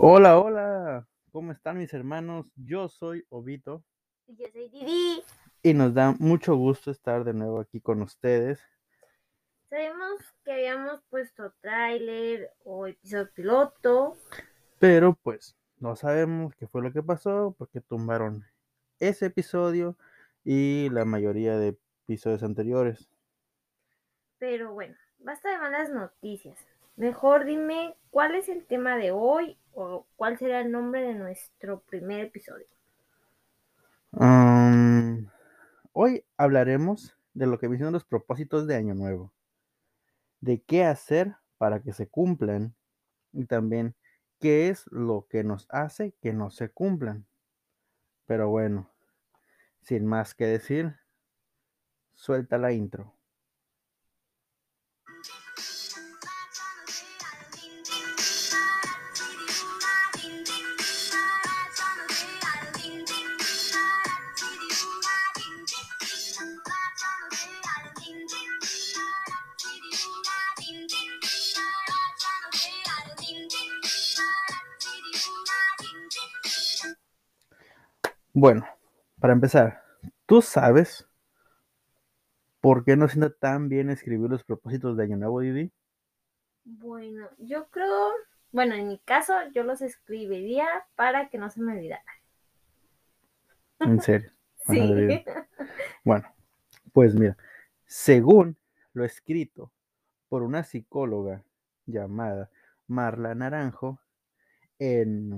Hola, hola, ¿cómo están mis hermanos? Yo soy Obito. Y yo soy Didi. Y nos da mucho gusto estar de nuevo aquí con ustedes. Sabemos que habíamos puesto tráiler o episodio piloto. Pero pues no sabemos qué fue lo que pasó porque tumbaron ese episodio y la mayoría de episodios anteriores. Pero bueno, basta de malas noticias. Mejor dime cuál es el tema de hoy o cuál será el nombre de nuestro primer episodio. Um, hoy hablaremos de lo que vienen los propósitos de Año Nuevo, de qué hacer para que se cumplan y también qué es lo que nos hace que no se cumplan. Pero bueno, sin más que decir, suelta la intro. Bueno, para empezar, ¿tú sabes por qué no sienta tan bien escribir los propósitos de Año Nuevo, Didi? Bueno, yo creo, bueno, en mi caso yo los escribiría para que no se me olvidara. En serio. Sí. Bueno, pues mira, según lo escrito por una psicóloga llamada Marla Naranjo en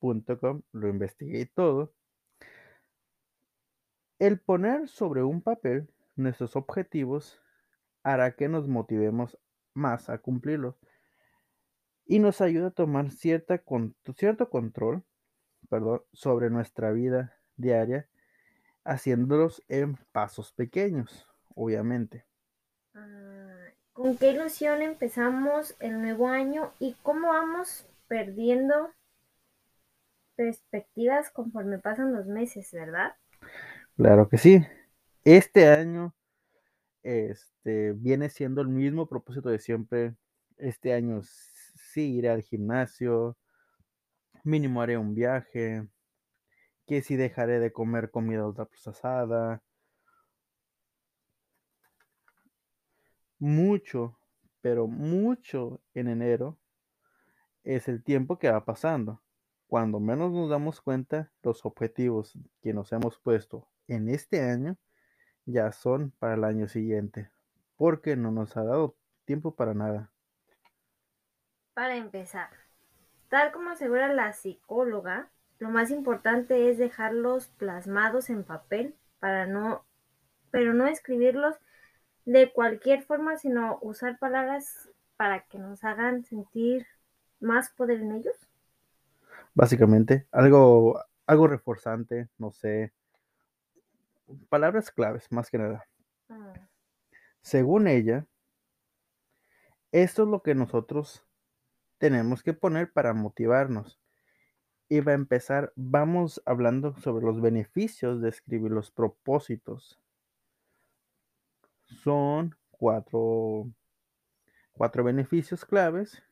mundopsicólogo.com, lo investigué y todo, el poner sobre un papel nuestros objetivos hará que nos motivemos más a cumplirlos y nos ayuda a tomar cierta cierto control perdón, sobre nuestra vida diaria, haciéndolos en pasos pequeños, obviamente. Ah, ¿Con qué ilusión empezamos el nuevo año y cómo vamos perdiendo perspectivas conforme pasan los meses, verdad? Claro que sí. Este año este, viene siendo el mismo propósito de siempre. Este año sí iré al gimnasio, mínimo haré un viaje, que si dejaré de comer comida ultraprocesada. Mucho, pero mucho en enero es el tiempo que va pasando. Cuando menos nos damos cuenta, los objetivos que nos hemos puesto en este año ya son para el año siguiente, porque no nos ha dado tiempo para nada. Para empezar, tal como asegura la psicóloga, lo más importante es dejarlos plasmados en papel para no, pero no escribirlos de cualquier forma, sino usar palabras para que nos hagan sentir más poder en ellos. Básicamente, algo, algo reforzante, no sé, palabras claves más que nada. Ah, Según ella, esto es lo que nosotros tenemos que poner para motivarnos. Y va a empezar, vamos hablando sobre los beneficios de escribir los propósitos. Son cuatro, cuatro beneficios claves.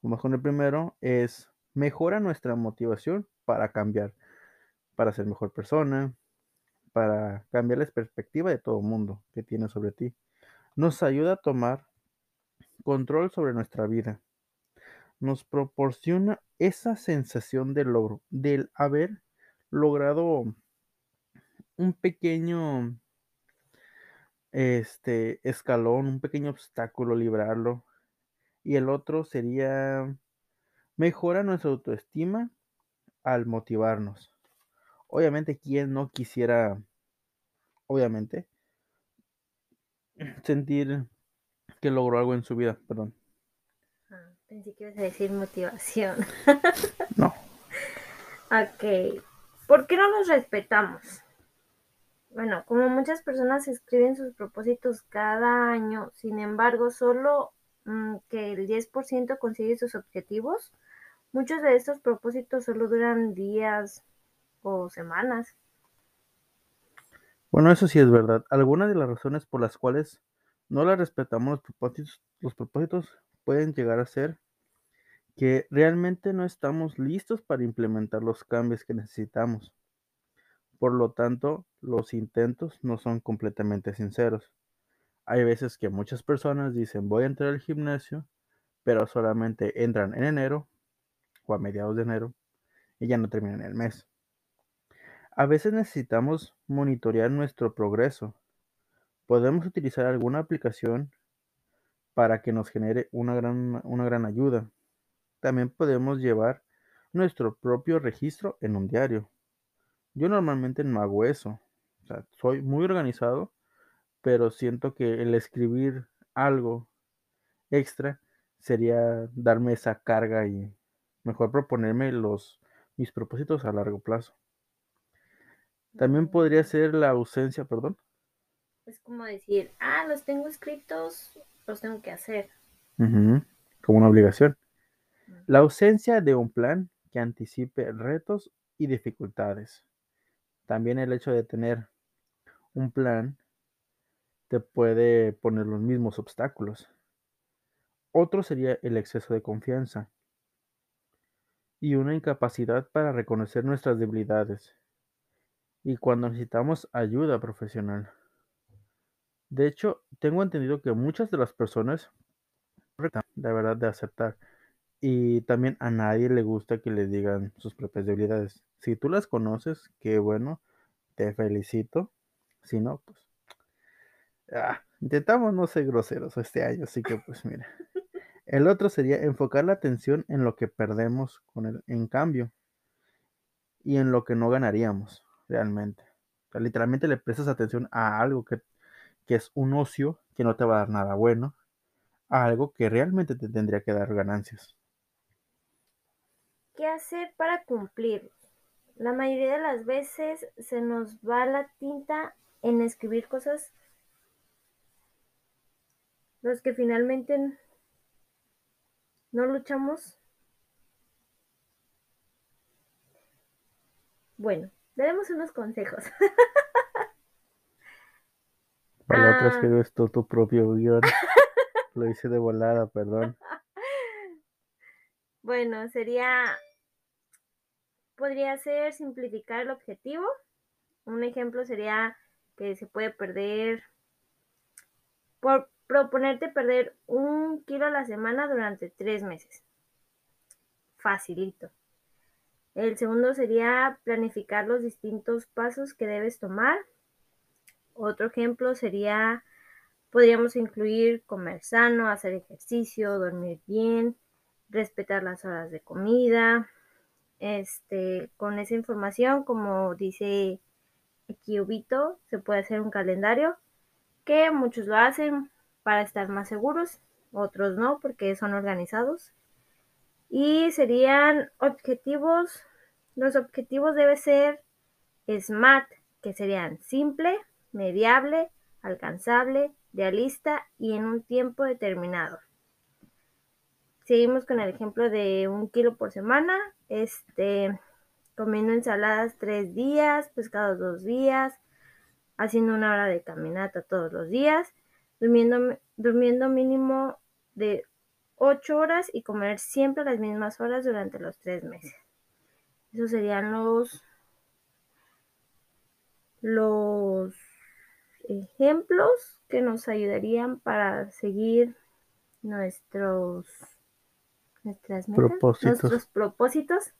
Vamos con el primero, es mejora nuestra motivación para cambiar, para ser mejor persona, para cambiar la perspectiva de todo el mundo que tiene sobre ti. Nos ayuda a tomar control sobre nuestra vida. Nos proporciona esa sensación de logro, del haber logrado un pequeño este escalón, un pequeño obstáculo, librarlo. Y el otro sería mejora nuestra autoestima al motivarnos. Obviamente, quien no quisiera, obviamente, sentir que logró algo en su vida, perdón. ah, pensé que ibas a decir motivación. No, Ok, ¿por qué no los respetamos? Bueno, como muchas personas escriben sus propósitos cada año, sin embargo, solo mm, que el 10% consigue sus objetivos, muchos de estos propósitos solo duran días o semanas. Bueno, eso sí es verdad. Algunas de las razones por las cuales no las respetamos los propósitos, los propósitos pueden llegar a ser que realmente no estamos listos para implementar los cambios que necesitamos. Por lo tanto, los intentos no son completamente sinceros. Hay veces que muchas personas dicen voy a entrar al gimnasio, pero solamente entran en enero a mediados de enero y ya no terminan el mes. A veces necesitamos monitorear nuestro progreso. Podemos utilizar alguna aplicación para que nos genere una gran, una gran ayuda. También podemos llevar nuestro propio registro en un diario. Yo normalmente no hago eso. O sea, soy muy organizado, pero siento que el escribir algo extra sería darme esa carga y mejor proponerme los mis propósitos a largo plazo. También podría ser la ausencia, perdón. Es como decir, ah, los tengo escritos, los tengo que hacer. Como una obligación. La ausencia de un plan que anticipe retos y dificultades. También el hecho de tener un plan te puede poner los mismos obstáculos. Otro sería el exceso de confianza y una incapacidad para reconocer nuestras debilidades y cuando necesitamos ayuda profesional. De hecho, tengo entendido que muchas de las personas, de verdad, de aceptar, y también a nadie le gusta que le digan sus propias debilidades. Si tú las conoces, qué bueno, te felicito. Si no, pues ah, intentamos no ser groseros este año, así que pues mira. El otro sería enfocar la atención en lo que perdemos con el en cambio y en lo que no ganaríamos realmente. literalmente le prestas atención a algo que, que es un ocio que no te va a dar nada bueno, a algo que realmente te tendría que dar ganancias. ¿Qué hacer para cumplir? La mayoría de las veces se nos va la tinta en escribir cosas los que finalmente no luchamos. Bueno, daremos unos consejos. Para la otra ah. escribes tú tu propio guion. Lo hice de volada, perdón. Bueno, sería, podría ser simplificar el objetivo. Un ejemplo sería que se puede perder, por proponerte perder un kilo a la semana durante tres meses. Facilito. El segundo sería planificar los distintos pasos que debes tomar. Otro ejemplo sería, podríamos incluir comer sano, hacer ejercicio, dormir bien, respetar las horas de comida. Este, con esa información, como dice aquí Ubito, se puede hacer un calendario que muchos lo hacen para estar más seguros, otros no porque son organizados. Y serían objetivos, los objetivos deben ser SMART, que serían simple, mediable, alcanzable, realista y en un tiempo determinado. Seguimos con el ejemplo de un kilo por semana, este, comiendo ensaladas tres días, pescados dos días, haciendo una hora de caminata todos los días, durmiendo, durmiendo mínimo de ocho horas y comer siempre las mismas horas durante los tres meses. Esos serían los, los ejemplos que nos ayudarían para seguir nuestros nuestras propósitos. nuestros propósitos.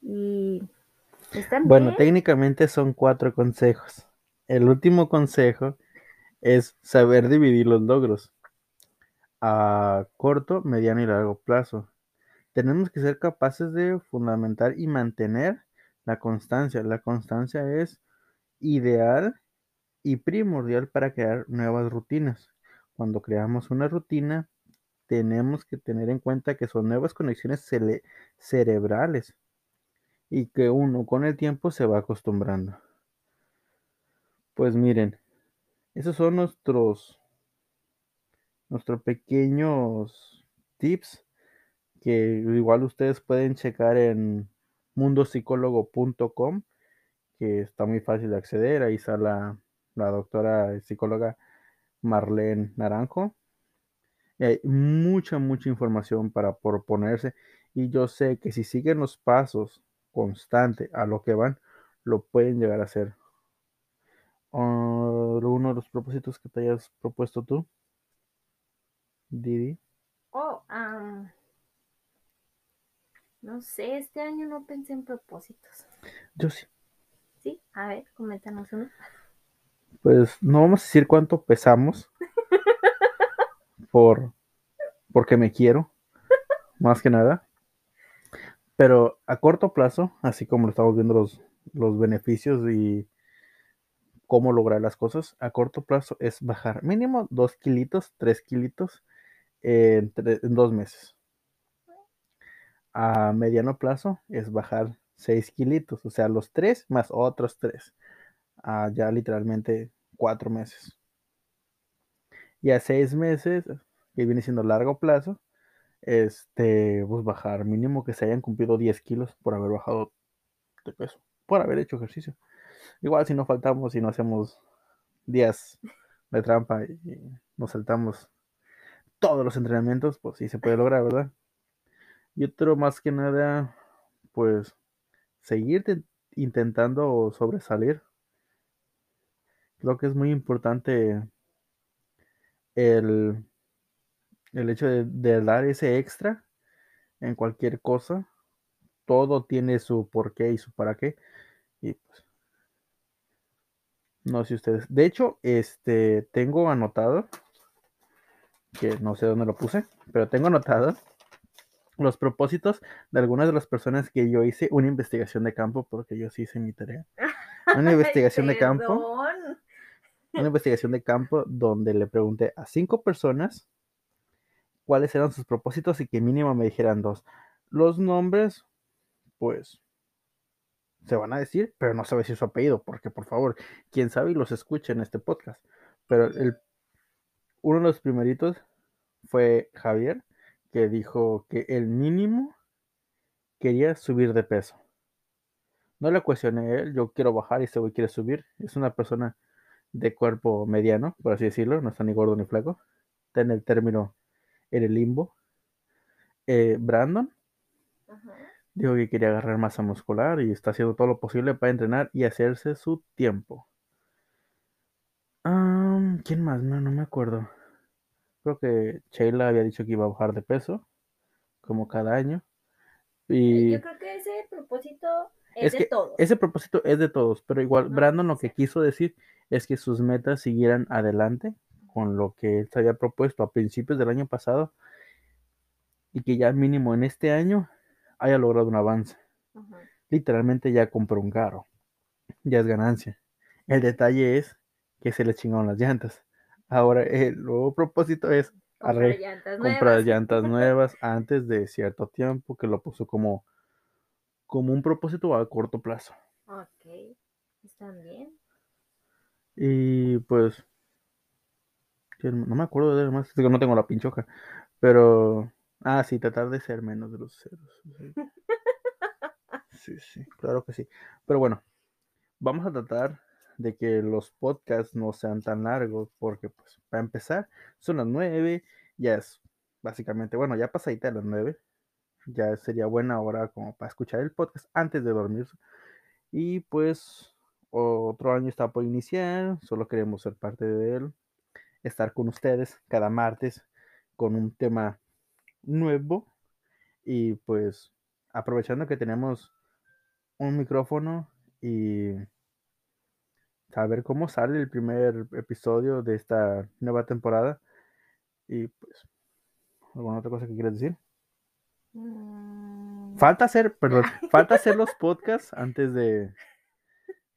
Y bueno, técnicamente son cuatro consejos. El último consejo es saber dividir los logros a corto, mediano y largo plazo. Tenemos que ser capaces de fundamentar y mantener la constancia. La constancia es ideal y primordial para crear nuevas rutinas. Cuando creamos una rutina, tenemos que tener en cuenta que son nuevas conexiones cerebrales y que uno con el tiempo se va acostumbrando. Pues miren, esos son nuestros nuestros pequeños tips que igual ustedes pueden checar en mundopsicólogo.com que está muy fácil de acceder. Ahí está la, la doctora psicóloga Marlene Naranjo hay mucha, mucha información para proponerse. Y yo sé que si siguen los pasos constante a lo que van, lo pueden llegar a hacer. Uh, uno de los propósitos que te hayas propuesto tú, Didi. Oh, um, no sé, este año no pensé en propósitos. Yo sí. Sí, a ver, coméntanos uno. Pues no vamos a decir cuánto pesamos. por porque me quiero. Más que nada. Pero a corto plazo, así como lo estamos viendo los, los beneficios y cómo lograr las cosas, a corto plazo es bajar mínimo 2 kilitos, 3 kilitos en, tre- en dos meses. A mediano plazo es bajar 6 kilitos, o sea, los 3 más otros 3. A ya literalmente 4 meses. Y a 6 meses, que viene siendo largo plazo, este, pues bajar mínimo que se hayan cumplido 10 kilos por haber bajado de peso, por haber hecho ejercicio. Igual si no faltamos y no hacemos días de trampa y, nos saltamos todos los entrenamientos, pues sí se puede lograr, ¿verdad? Y otro más que nada, pues seguir te- intentando sobresalir. Creo que es muy importante el, el hecho de, de dar ese extra en cualquier cosa. Todo tiene su porqué y su para qué. Y pues, no sé ustedes. De hecho, este, tengo anotado, que no sé dónde lo puse, pero tengo anotado los propósitos de algunas de las personas que yo hice una investigación de campo, porque yo sí hice mi tarea. Una investigación de campo, una investigación de campo donde le pregunté a cinco personas cuáles eran sus propósitos y que mínimo me dijeran dos. Los nombres, pues, se van a decir, pero no a decir su apellido, porque por favor, quién sabe y los escuche en este podcast. Pero el, uno de los primeritos fue Javier, que dijo que el mínimo quería subir de peso. No le cuestioné él, yo quiero bajar y este güey quiere subir. Es una persona de cuerpo mediano, por así decirlo, no está ni gordo ni flaco. Está en el término, en el limbo. Eh, Brandon Ajá. Dijo que quería agarrar masa muscular y está haciendo todo lo posible para entrenar y hacerse su tiempo. Ah, ¿Quién más? No, no me acuerdo. Creo que Sheila había dicho que iba a bajar de peso, como cada año. Y Yo creo que ese propósito es, es de que todos. ese propósito es de todos, pero igual No, Brandon lo que quiso decir es que sus metas siguieran adelante con lo que él se había propuesto a principios del año pasado y que ya mínimo en este año haya logrado un avance. Ajá. Literalmente ya compró un carro, ya es ganancia. El detalle es que se le chingaron las llantas. Ahora el nuevo propósito es Comprar llantas comprar nuevas. llantas nuevas antes de cierto tiempo, que lo puso como, como un propósito a corto plazo. Ok, están bien. Y pues, que no me acuerdo de más, digo, no tengo la pinchoja, pero, ah, sí, tratar de ser menos ceros. Sí, sí, claro que sí. Pero bueno, vamos a tratar de que los podcasts no sean tan largos, porque pues, para empezar, son las nueve, ya es básicamente, bueno, ya pasadita de las nueve, ya sería buena hora como para escuchar el podcast antes de dormir. Y pues otro año está por iniciar, solo queremos ser parte de él, estar con ustedes cada martes con un tema nuevo y pues aprovechando que tenemos un micrófono y saber cómo sale el primer episodio de esta nueva temporada y pues alguna otra cosa que quieras decir. Mm, Falta hacer, perdón, falta hacer los podcasts antes de,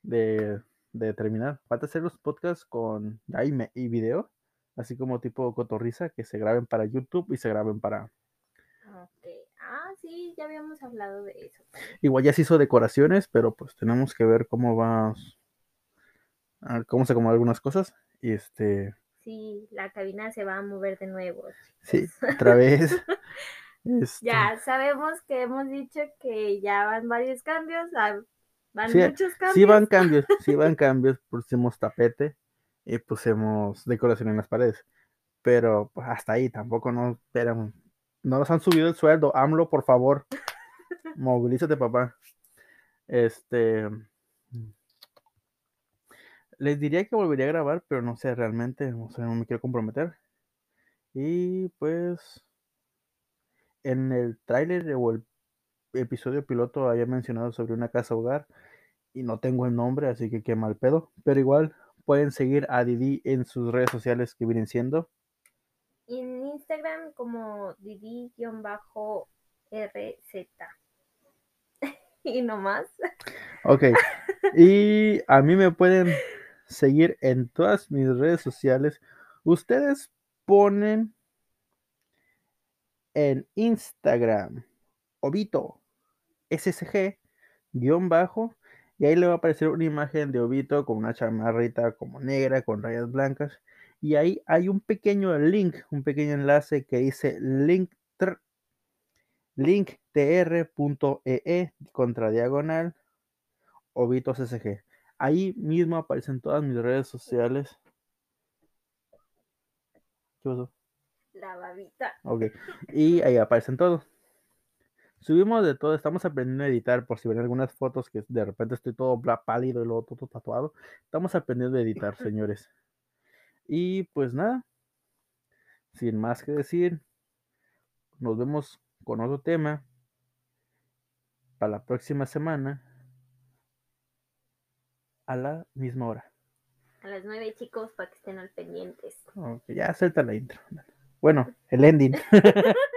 de, de terminar. Falta hacer los podcasts con ya y, me- y video, así como tipo cotorriza, que se graben para YouTube y se graben para. Ok. Ah, sí, ya habíamos hablado de eso. Igual ya se hizo decoraciones, pero pues tenemos que ver cómo va, a cómo se acomodan algunas cosas. Y este, Sí, la cabina se va a mover de nuevo. sí, otra vez. este, Ya sabemos que hemos dicho que ya van varios cambios, ah, van Sí, muchos cambios. Sí van cambios, sí van cambios, pusimos tapete y pusimos decoración en las paredes. Pero pues, hasta ahí tampoco no pero, no nos han subido el sueldo. AMLO, por favor. Movilízate, papá. Este. Les diría que volvería a grabar, pero no sé, realmente, no sé, no me quiero comprometer. Y pues. En el tráiler o el episodio piloto había mencionado sobre una casa hogar y no tengo el nombre, así que qué mal pedo. Pero igual pueden seguir a Didi en sus redes sociales que vienen siendo. En Instagram como Didi-RZ. y no más. Ok. Y a mí me pueden seguir en todas mis redes sociales. Ustedes ponen en Instagram Obito SSG guion bajo y ahí le va a aparecer una imagen de Obito con una chamarrita como negra con rayas blancas y ahí hay un pequeño link, un pequeño enlace que dice link linktr.ee contra diagonal Obito SSG. Ahí mismo aparecen todas mis redes sociales. ¿Qué pasó? La babita. Ok. Y ahí aparecen todos. Subimos de todo, estamos aprendiendo a editar, por si ven algunas fotos que de repente estoy todo pálido y luego todo tatuado. Estamos aprendiendo a editar, señores. Y pues nada, sin más que decir, nos vemos con otro tema para la próxima semana a la misma hora. A las nueve, chicos, para que estén al pendientes. Ya suelta la intro. Bueno, el ending.